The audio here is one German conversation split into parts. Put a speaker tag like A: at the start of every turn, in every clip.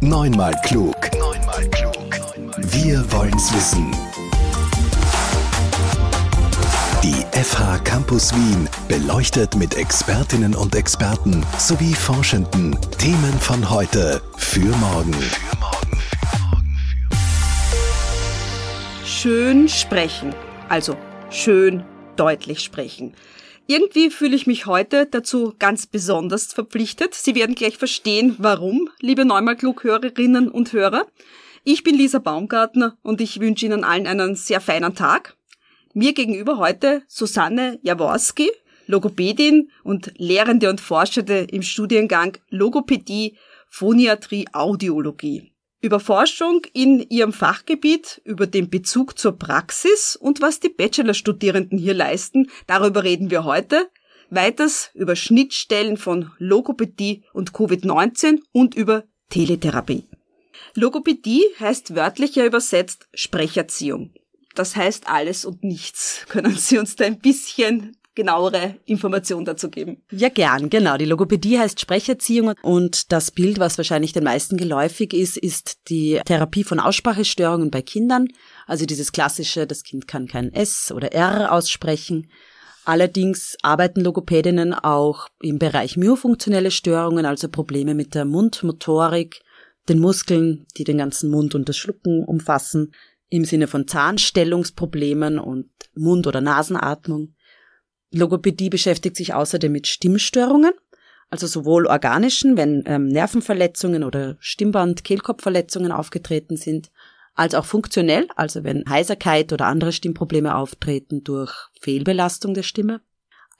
A: Neunmal klug. Neunmal klug. Wir wollen's wissen. Die FH Campus Wien beleuchtet mit Expertinnen und Experten sowie Forschenden Themen von heute für morgen.
B: Schön sprechen. Also schön deutlich sprechen. Irgendwie fühle ich mich heute dazu ganz besonders verpflichtet. Sie werden gleich verstehen, warum, liebe Neumal-Klug-Hörerinnen und Hörer. Ich bin Lisa Baumgartner und ich wünsche Ihnen allen einen sehr feinen Tag. Mir gegenüber heute Susanne Jaworski, Logopädin und Lehrende und Forschende im Studiengang Logopädie, Phoniatrie, Audiologie über Forschung in ihrem Fachgebiet, über den Bezug zur Praxis und was die Bachelorstudierenden hier leisten, darüber reden wir heute. Weiters über Schnittstellen von Logopädie und Covid-19 und über Teletherapie. Logopädie heißt wörtlicher übersetzt Sprecherziehung. Das heißt alles und nichts. Können Sie uns da ein bisschen genauere Informationen dazu geben?
C: Ja, gern, genau. Die Logopädie heißt Sprecherziehung und das Bild, was wahrscheinlich den meisten geläufig ist, ist die Therapie von Aussprachestörungen bei Kindern. Also dieses klassische, das Kind kann kein S oder R aussprechen. Allerdings arbeiten Logopädinnen auch im Bereich myofunktionelle Störungen, also Probleme mit der Mundmotorik, den Muskeln, die den ganzen Mund und das Schlucken umfassen, im Sinne von Zahnstellungsproblemen und Mund- oder Nasenatmung. Logopädie beschäftigt sich außerdem mit Stimmstörungen, also sowohl organischen, wenn ähm, Nervenverletzungen oder Stimmband-, Kehlkopfverletzungen aufgetreten sind, als auch funktionell, also wenn Heiserkeit oder andere Stimmprobleme auftreten durch Fehlbelastung der Stimme.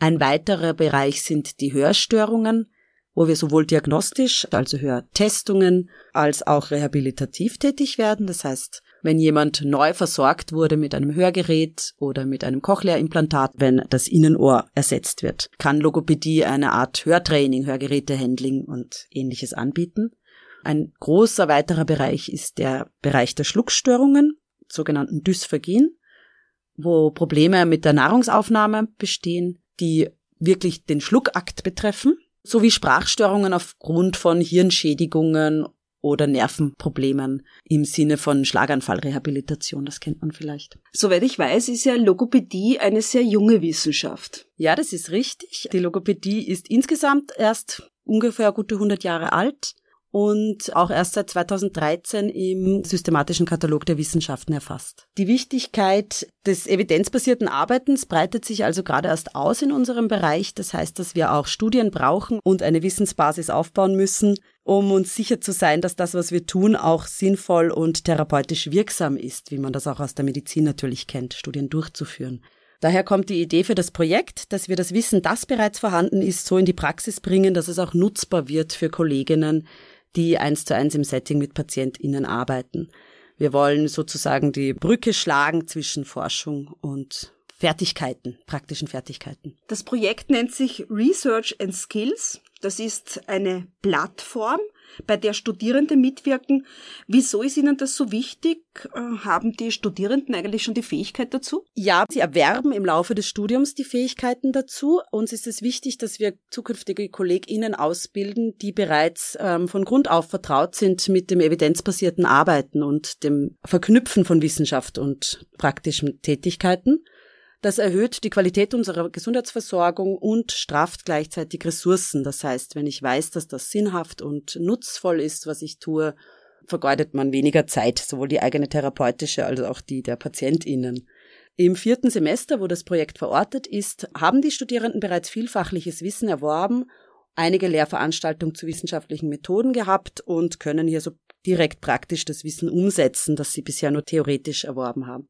C: Ein weiterer Bereich sind die Hörstörungen, wo wir sowohl diagnostisch, also Hörtestungen, als auch rehabilitativ tätig werden. Das heißt, wenn jemand neu versorgt wurde mit einem Hörgerät oder mit einem Cochlea-Implantat, wenn das Innenohr ersetzt wird. Kann Logopädie eine Art Hörtraining, Hörgerätehandling und ähnliches anbieten. Ein großer weiterer Bereich ist der Bereich der Schluckstörungen, sogenannten Dysphagien, wo Probleme mit der Nahrungsaufnahme bestehen, die wirklich den Schluckakt betreffen, sowie Sprachstörungen aufgrund von Hirnschädigungen oder Nervenproblemen im Sinne von Schlaganfallrehabilitation. Das kennt man vielleicht.
B: Soweit ich weiß, ist ja Logopädie eine sehr junge Wissenschaft.
C: Ja, das ist richtig. Die Logopädie ist insgesamt erst ungefähr gute 100 Jahre alt und auch erst seit 2013 im systematischen Katalog der Wissenschaften erfasst. Die Wichtigkeit des evidenzbasierten Arbeitens breitet sich also gerade erst aus in unserem Bereich. Das heißt, dass wir auch Studien brauchen und eine Wissensbasis aufbauen müssen, um uns sicher zu sein, dass das, was wir tun, auch sinnvoll und therapeutisch wirksam ist, wie man das auch aus der Medizin natürlich kennt, Studien durchzuführen. Daher kommt die Idee für das Projekt, dass wir das Wissen, das bereits vorhanden ist, so in die Praxis bringen, dass es auch nutzbar wird für Kolleginnen, die eins zu eins im Setting mit PatientInnen arbeiten. Wir wollen sozusagen die Brücke schlagen zwischen Forschung und Fertigkeiten, praktischen Fertigkeiten.
B: Das Projekt nennt sich Research and Skills. Das ist eine Plattform, bei der Studierende mitwirken. Wieso ist Ihnen das so wichtig? Äh, haben die Studierenden eigentlich schon die Fähigkeit dazu?
C: Ja, sie erwerben im Laufe des Studiums die Fähigkeiten dazu. Uns ist es wichtig, dass wir zukünftige KollegInnen ausbilden, die bereits ähm, von Grund auf vertraut sind mit dem evidenzbasierten Arbeiten und dem Verknüpfen von Wissenschaft und praktischen Tätigkeiten. Das erhöht die Qualität unserer Gesundheitsversorgung und strafft gleichzeitig Ressourcen. Das heißt, wenn ich weiß, dass das sinnhaft und nutzvoll ist, was ich tue, vergeudet man weniger Zeit, sowohl die eigene therapeutische als auch die der PatientInnen. Im vierten Semester, wo das Projekt verortet ist, haben die Studierenden bereits vielfachliches Wissen erworben, einige Lehrveranstaltungen zu wissenschaftlichen Methoden gehabt und können hier so direkt praktisch das Wissen umsetzen, das sie bisher nur theoretisch erworben haben.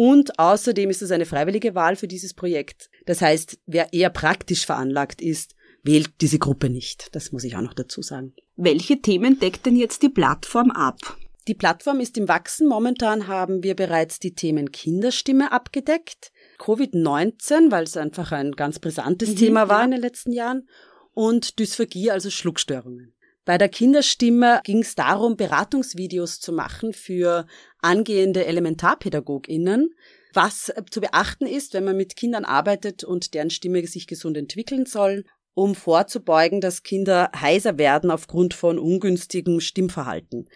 C: Und außerdem ist es eine freiwillige Wahl für dieses Projekt. Das heißt, wer eher praktisch veranlagt ist, wählt diese Gruppe nicht. Das muss ich auch noch dazu sagen.
B: Welche Themen deckt denn jetzt die Plattform ab?
C: Die Plattform ist im Wachsen. Momentan haben wir bereits die Themen Kinderstimme abgedeckt, Covid-19, weil es einfach ein ganz brisantes mhm, Thema war ja. in den letzten Jahren, und Dysphagie, also Schluckstörungen. Bei der Kinderstimme ging es darum, Beratungsvideos zu machen für angehende Elementarpädagoginnen, was zu beachten ist, wenn man mit Kindern arbeitet und deren Stimme sich gesund entwickeln soll um vorzubeugen, dass Kinder heiser werden aufgrund von ungünstigem Stimmverhalten.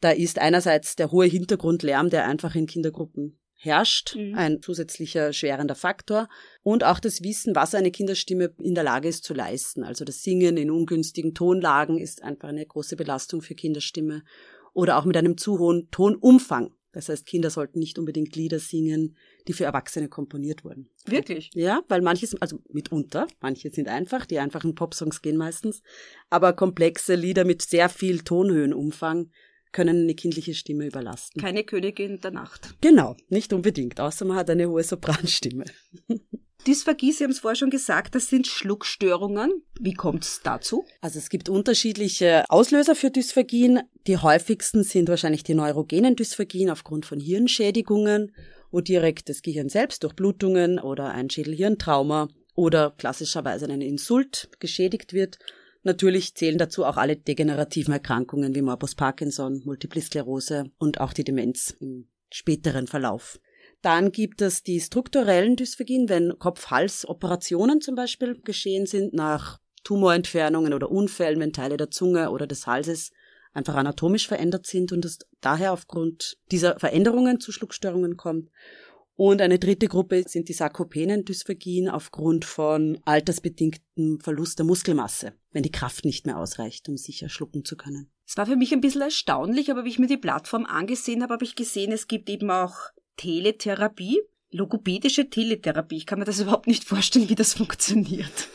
C: Da ist einerseits der hohe Hintergrundlärm, der einfach in Kindergruppen herrscht, mhm. ein zusätzlicher schwerender Faktor und auch das Wissen, was eine Kinderstimme in der Lage ist zu leisten. Also das Singen in ungünstigen Tonlagen ist einfach eine große Belastung für Kinderstimme oder auch mit einem zu hohen Tonumfang. Das heißt, Kinder sollten nicht unbedingt Lieder singen, die für Erwachsene komponiert wurden.
B: Wirklich?
C: Ja, weil manches, also mitunter, manche sind einfach, die einfachen Popsongs gehen meistens, aber komplexe Lieder mit sehr viel Tonhöhenumfang können eine kindliche Stimme überlasten.
B: Keine Königin der Nacht.
C: Genau, nicht unbedingt, außer man hat eine hohe Sopranstimme.
B: Dysphagie, Sie haben es vorher schon gesagt, das sind Schluckstörungen. Wie kommt es dazu?
C: Also es gibt unterschiedliche Auslöser für Dysphagien. Die häufigsten sind wahrscheinlich die neurogenen Dysphagien aufgrund von Hirnschädigungen, wo direkt das Gehirn selbst durch Blutungen oder ein Schädelhirntrauma oder klassischerweise ein Insult geschädigt wird Natürlich zählen dazu auch alle degenerativen Erkrankungen wie Morbus Parkinson, Multiple Sklerose und auch die Demenz im späteren Verlauf. Dann gibt es die strukturellen Dysphagien, wenn Kopf-Hals-Operationen zum Beispiel geschehen sind nach Tumorentfernungen oder Unfällen, wenn Teile der Zunge oder des Halses einfach anatomisch verändert sind und es daher aufgrund dieser Veränderungen zu Schluckstörungen kommt. Und eine dritte Gruppe sind die Sarkopenendysphagien aufgrund von altersbedingtem Verlust der Muskelmasse, wenn die Kraft nicht mehr ausreicht, um sicher schlucken zu können.
B: Es war für mich ein bisschen erstaunlich, aber wie ich mir die Plattform angesehen habe, habe ich gesehen, es gibt eben auch Teletherapie, logopädische Teletherapie. Ich kann mir das überhaupt nicht vorstellen, wie das funktioniert.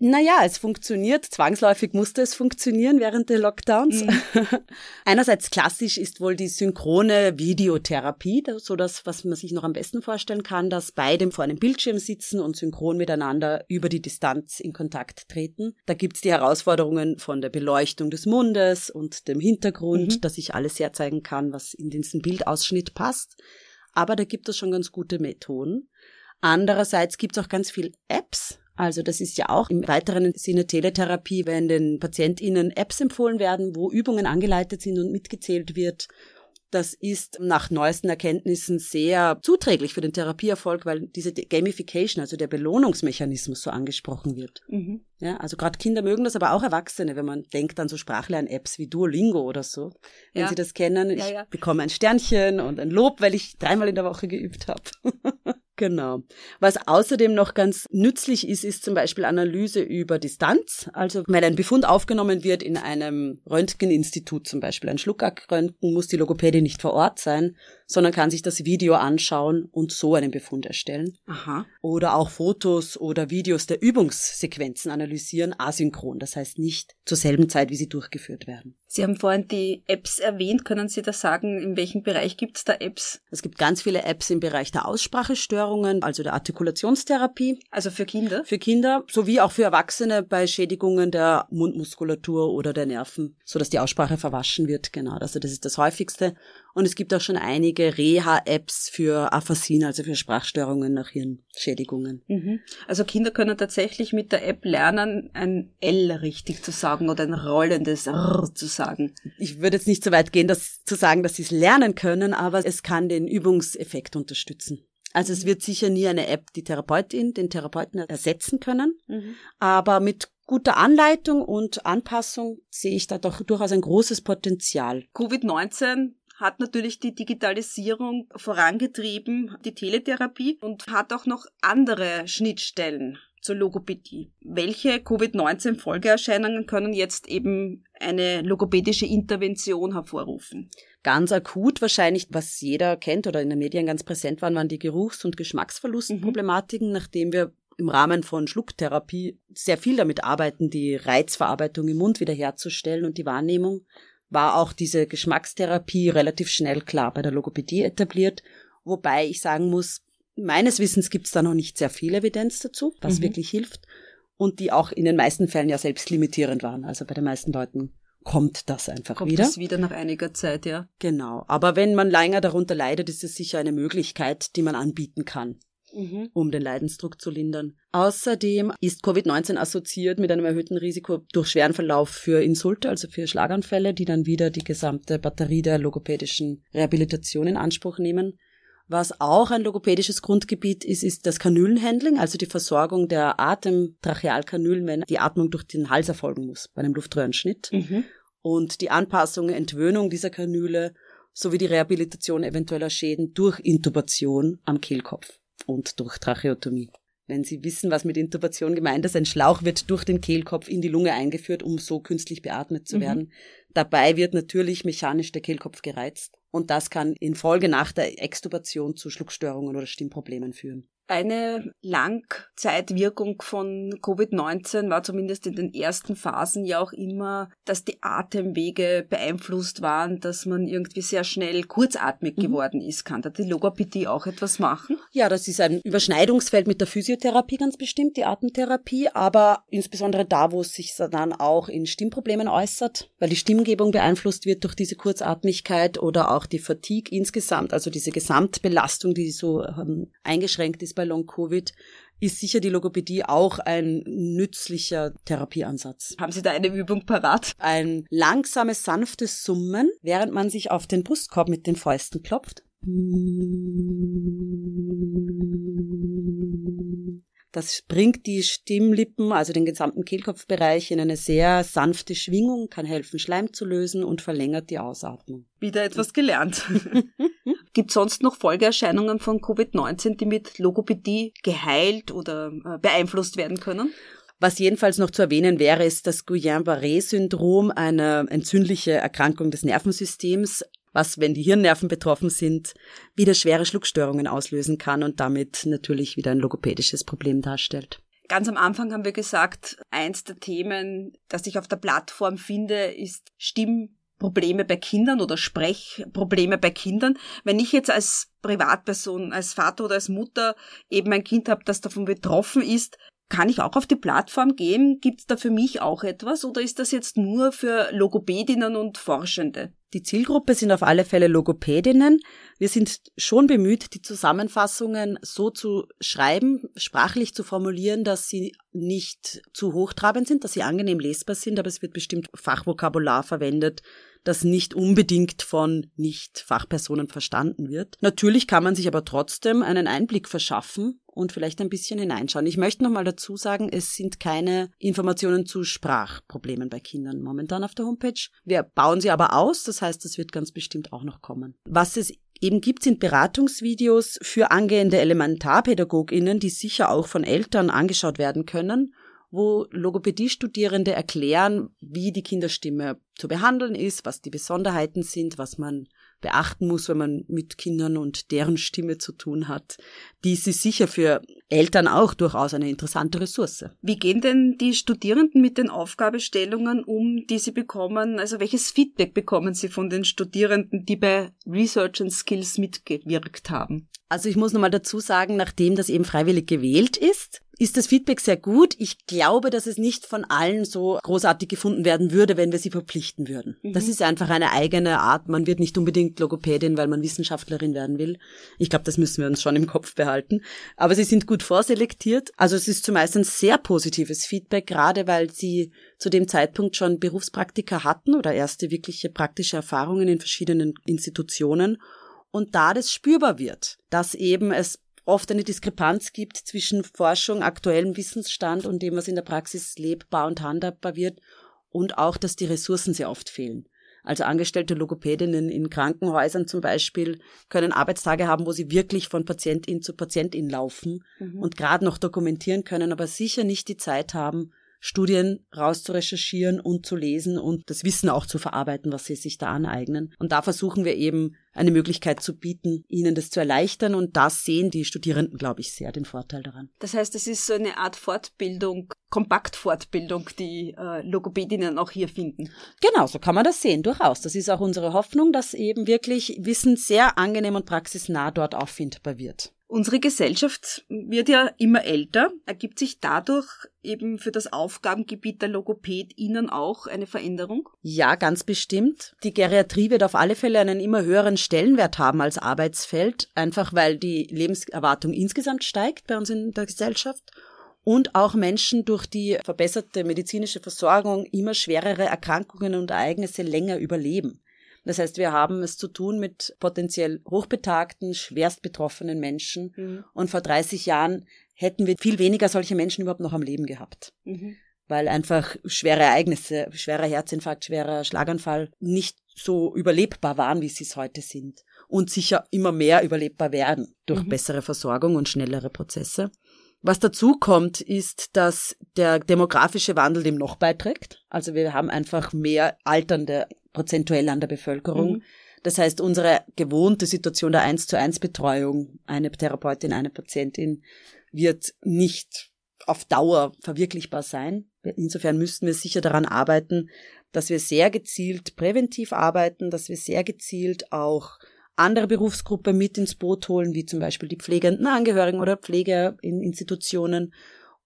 C: Naja, es funktioniert. Zwangsläufig musste es funktionieren während der Lockdowns. Mhm. Einerseits klassisch ist wohl die synchrone Videotherapie, so das, was man sich noch am besten vorstellen kann, dass beide vor einem Bildschirm sitzen und synchron miteinander über die Distanz in Kontakt treten. Da gibt's die Herausforderungen von der Beleuchtung des Mundes und dem Hintergrund, mhm. dass ich alles herzeigen kann, was in diesen Bildausschnitt passt. Aber da gibt es schon ganz gute Methoden. Andererseits gibt's auch ganz viel Apps, also das ist ja auch im weiteren Sinne Teletherapie, wenn den PatientInnen Apps empfohlen werden, wo Übungen angeleitet sind und mitgezählt wird. Das ist nach neuesten Erkenntnissen sehr zuträglich für den Therapieerfolg, weil diese Gamification, also der Belohnungsmechanismus so angesprochen wird. Mhm. Ja, also gerade Kinder mögen das, aber auch Erwachsene, wenn man denkt an so Sprachlern-Apps wie Duolingo oder so. Wenn ja. sie das kennen, ich ja, ja. bekomme ein Sternchen und ein Lob, weil ich dreimal in der Woche geübt habe. Genau. Was außerdem noch ganz nützlich ist, ist zum Beispiel Analyse über Distanz. Also wenn ein Befund aufgenommen wird in einem Röntgeninstitut, zum Beispiel ein Schluckack-Röntgen, muss die Logopädie nicht vor Ort sein, sondern kann sich das Video anschauen und so einen Befund erstellen.
B: Aha.
C: Oder auch Fotos oder Videos der Übungssequenzen analysieren, asynchron, das heißt nicht zur selben Zeit, wie sie durchgeführt werden.
B: Sie haben vorhin die Apps erwähnt. Können Sie da sagen, in welchem Bereich gibt es da Apps?
C: Es gibt ganz viele Apps im Bereich der Aussprachestörungen, also der Artikulationstherapie.
B: Also für Kinder?
C: Für Kinder, sowie auch für Erwachsene bei Schädigungen der Mundmuskulatur oder der Nerven, so dass die Aussprache verwaschen wird. Genau, also das ist das häufigste. Und es gibt auch schon einige Reha-Apps für Aphasien, also für Sprachstörungen nach Hirnschädigungen.
B: Mhm. Also Kinder können tatsächlich mit der App lernen, ein L richtig zu sagen oder ein rollendes R zu sagen.
C: Ich würde jetzt nicht so weit gehen, das zu sagen, dass sie es lernen können, aber es kann den Übungseffekt unterstützen. Also es wird sicher nie eine App die Therapeutin, den Therapeuten ersetzen können, mhm. aber mit guter Anleitung und Anpassung sehe ich da doch durchaus ein großes Potenzial.
B: Covid-19 hat natürlich die Digitalisierung vorangetrieben, die Teletherapie und hat auch noch andere Schnittstellen zur Logopädie. Welche Covid-19-Folgeerscheinungen können jetzt eben eine logopädische Intervention hervorrufen?
C: Ganz akut wahrscheinlich, was jeder kennt oder in den Medien ganz präsent waren, waren die Geruchs- und Geschmacksverlustproblematiken, mhm. nachdem wir im Rahmen von Schlucktherapie sehr viel damit arbeiten, die Reizverarbeitung im Mund wiederherzustellen und die Wahrnehmung war auch diese Geschmackstherapie relativ schnell klar bei der Logopädie etabliert, wobei ich sagen muss, meines Wissens gibt es da noch nicht sehr viel Evidenz dazu, was mhm. wirklich hilft und die auch in den meisten Fällen ja selbst limitierend waren. Also bei den meisten Leuten kommt das einfach
B: kommt
C: wieder.
B: Kommt das wieder nach einiger Zeit, ja.
C: Genau. Aber wenn man länger darunter leidet, ist es sicher eine Möglichkeit, die man anbieten kann mhm. um den Leidensdruck zu lindern. Außerdem ist Covid-19 assoziiert mit einem erhöhten Risiko durch schweren Verlauf für Insulte, also für Schlaganfälle, die dann wieder die gesamte Batterie der logopädischen Rehabilitation in Anspruch nehmen. Was auch ein logopädisches Grundgebiet ist, ist das Kanülenhandling, also die Versorgung der Atemtrachealkanülen, wenn die Atmung durch den Hals erfolgen muss bei einem Luftröhrenschnitt. Mhm. Und die Anpassung, Entwöhnung dieser Kanüle sowie die Rehabilitation eventueller Schäden durch Intubation am Kehlkopf und durch Tracheotomie. Wenn Sie wissen, was mit Intubation gemeint ist, ein Schlauch wird durch den Kehlkopf in die Lunge eingeführt, um so künstlich beatmet zu mhm. werden. Dabei wird natürlich mechanisch der Kehlkopf gereizt und das kann in Folge nach der Extubation zu Schluckstörungen oder Stimmproblemen führen.
B: Eine Langzeitwirkung von Covid-19 war zumindest in den ersten Phasen ja auch immer, dass die Atemwege beeinflusst waren, dass man irgendwie sehr schnell kurzatmig mhm. geworden ist. Kann da die Logopädie auch etwas machen?
C: Ja, das ist ein Überschneidungsfeld mit der Physiotherapie ganz bestimmt, die Atemtherapie, aber insbesondere da, wo es sich dann auch in Stimmproblemen äußert, weil die Stimmgebung beeinflusst wird durch diese Kurzatmigkeit oder auch die Fatigue insgesamt, also diese Gesamtbelastung, die so ähm, eingeschränkt ist bei Long-Covid, ist sicher die Logopädie auch ein nützlicher Therapieansatz.
B: Haben Sie da eine Übung parat?
C: Ein langsames, sanftes Summen, während man sich auf den Brustkorb mit den Fäusten klopft. Das bringt die Stimmlippen, also den gesamten Kehlkopfbereich, in eine sehr sanfte Schwingung, kann helfen, Schleim zu lösen und verlängert die Ausatmung.
B: Wieder etwas gelernt. Gibt sonst noch Folgeerscheinungen von Covid-19, die mit Logopädie geheilt oder äh, beeinflusst werden können?
C: Was jedenfalls noch zu erwähnen wäre, ist das Guillain-Barré-Syndrom, eine entzündliche Erkrankung des Nervensystems, was, wenn die Hirnnerven betroffen sind, wieder schwere Schluckstörungen auslösen kann und damit natürlich wieder ein logopädisches Problem darstellt.
B: Ganz am Anfang haben wir gesagt, eins der Themen, das ich auf der Plattform finde, ist Stimmprobleme bei Kindern oder Sprechprobleme bei Kindern. Wenn ich jetzt als Privatperson, als Vater oder als Mutter eben ein Kind habe, das davon betroffen ist, kann ich auch auf die Plattform gehen? Gibt es da für mich auch etwas oder ist das jetzt nur für Logopädinnen und Forschende?
C: Die Zielgruppe sind auf alle Fälle Logopädinnen. Wir sind schon bemüht, die Zusammenfassungen so zu schreiben, sprachlich zu formulieren, dass sie nicht zu hochtrabend sind, dass sie angenehm lesbar sind, aber es wird bestimmt Fachvokabular verwendet, das nicht unbedingt von Nicht-Fachpersonen verstanden wird. Natürlich kann man sich aber trotzdem einen Einblick verschaffen und vielleicht ein bisschen hineinschauen. Ich möchte nochmal dazu sagen, es sind keine Informationen zu Sprachproblemen bei Kindern momentan auf der Homepage. Wir bauen sie aber aus, das heißt, das wird ganz bestimmt auch noch kommen. Was es eben gibt, sind Beratungsvideos für angehende Elementarpädagoginnen, die sicher auch von Eltern angeschaut werden können wo Logopädie-Studierende erklären, wie die Kinderstimme zu behandeln ist, was die Besonderheiten sind, was man beachten muss, wenn man mit Kindern und deren Stimme zu tun hat. Die ist sicher für Eltern auch durchaus eine interessante Ressource.
B: Wie gehen denn die Studierenden mit den Aufgabestellungen um, die sie bekommen? Also welches Feedback bekommen sie von den Studierenden, die bei Research and Skills mitgewirkt haben?
C: Also ich muss nochmal dazu sagen, nachdem das eben freiwillig gewählt ist, ist das Feedback sehr gut. Ich glaube, dass es nicht von allen so großartig gefunden werden würde, wenn wir sie verpflichten würden. Mhm. Das ist einfach eine eigene Art. Man wird nicht unbedingt Logopädin, weil man Wissenschaftlerin werden will. Ich glaube, das müssen wir uns schon im Kopf behalten. Aber sie sind gut vorselektiert. Also es ist zumeist ein sehr positives Feedback, gerade weil sie zu dem Zeitpunkt schon Berufspraktika hatten oder erste wirkliche praktische Erfahrungen in verschiedenen Institutionen und da das spürbar wird, dass eben es oft eine Diskrepanz gibt zwischen Forschung, aktuellem Wissensstand und dem, was in der Praxis lebbar und handhabbar wird und auch, dass die Ressourcen sehr oft fehlen. Also angestellte Logopädinnen in Krankenhäusern zum Beispiel können Arbeitstage haben, wo sie wirklich von Patientin zu Patientin laufen mhm. und gerade noch dokumentieren können, aber sicher nicht die Zeit haben, Studien rauszurecherchieren und zu lesen und das Wissen auch zu verarbeiten, was sie sich da aneignen. Und da versuchen wir eben eine Möglichkeit zu bieten, ihnen das zu erleichtern und das sehen die Studierenden, glaube ich, sehr den Vorteil daran.
B: Das heißt, es ist so eine Art Fortbildung, Kompaktfortbildung, die äh, Logopädinnen auch hier finden.
C: Genau, so kann man das sehen, durchaus. Das ist auch unsere Hoffnung, dass eben wirklich Wissen sehr angenehm und praxisnah dort auffindbar wird.
B: Unsere Gesellschaft wird ja immer älter. Ergibt sich dadurch eben für das Aufgabengebiet der LogopädInnen auch eine Veränderung?
C: Ja, ganz bestimmt. Die Geriatrie wird auf alle Fälle einen immer höheren Stellenwert haben als Arbeitsfeld, einfach weil die Lebenserwartung insgesamt steigt bei uns in der Gesellschaft und auch Menschen durch die verbesserte medizinische Versorgung immer schwerere Erkrankungen und Ereignisse länger überleben. Das heißt, wir haben es zu tun mit potenziell hochbetagten, schwerst betroffenen Menschen. Mhm. Und vor 30 Jahren hätten wir viel weniger solche Menschen überhaupt noch am Leben gehabt. Mhm. Weil einfach schwere Ereignisse, schwerer Herzinfarkt, schwerer Schlaganfall nicht so überlebbar waren, wie sie es heute sind. Und sicher immer mehr überlebbar werden durch mhm. bessere Versorgung und schnellere Prozesse. Was dazu kommt, ist, dass der demografische Wandel dem noch beiträgt. Also wir haben einfach mehr Alternde prozentuell an der Bevölkerung. Mhm. Das heißt, unsere gewohnte Situation der 1 zu 1 Betreuung, eine Therapeutin, eine Patientin, wird nicht auf Dauer verwirklichbar sein. Insofern müssten wir sicher daran arbeiten, dass wir sehr gezielt präventiv arbeiten, dass wir sehr gezielt auch andere Berufsgruppen mit ins Boot holen, wie zum Beispiel die pflegenden Angehörigen oder Pfleger in Institutionen,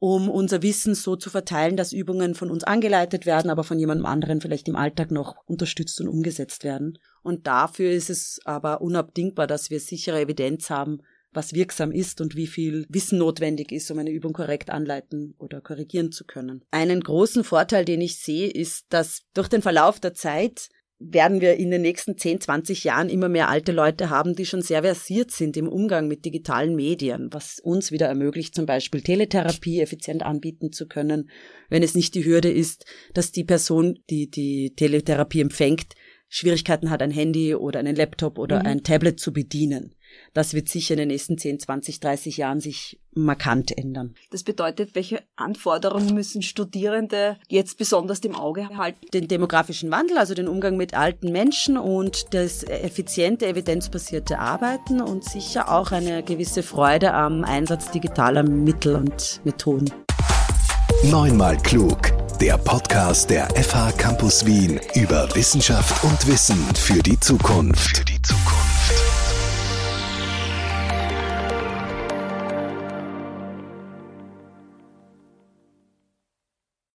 C: um unser Wissen so zu verteilen, dass Übungen von uns angeleitet werden, aber von jemandem anderen vielleicht im Alltag noch unterstützt und umgesetzt werden. Und dafür ist es aber unabdingbar, dass wir sichere Evidenz haben, was wirksam ist und wie viel Wissen notwendig ist, um eine Übung korrekt anleiten oder korrigieren zu können. Einen großen Vorteil, den ich sehe, ist, dass durch den Verlauf der Zeit werden wir in den nächsten 10, 20 Jahren immer mehr alte Leute haben, die schon sehr versiert sind im Umgang mit digitalen Medien, was uns wieder ermöglicht, zum Beispiel Teletherapie effizient anbieten zu können, wenn es nicht die Hürde ist, dass die Person, die die Teletherapie empfängt, Schwierigkeiten hat, ein Handy oder einen Laptop oder mhm. ein Tablet zu bedienen. Das wird sicher in den nächsten 10, 20, 30 Jahren sich markant ändern.
B: Das bedeutet, welche Anforderungen müssen Studierende jetzt besonders im Auge halten?
C: Den demografischen Wandel, also den Umgang mit alten Menschen und das effiziente, evidenzbasierte Arbeiten und sicher auch eine gewisse Freude am Einsatz digitaler Mittel und Methoden.
A: Neunmal klug der Podcast der FH Campus Wien über Wissenschaft und Wissen für die Zukunft. Für die Zukunft.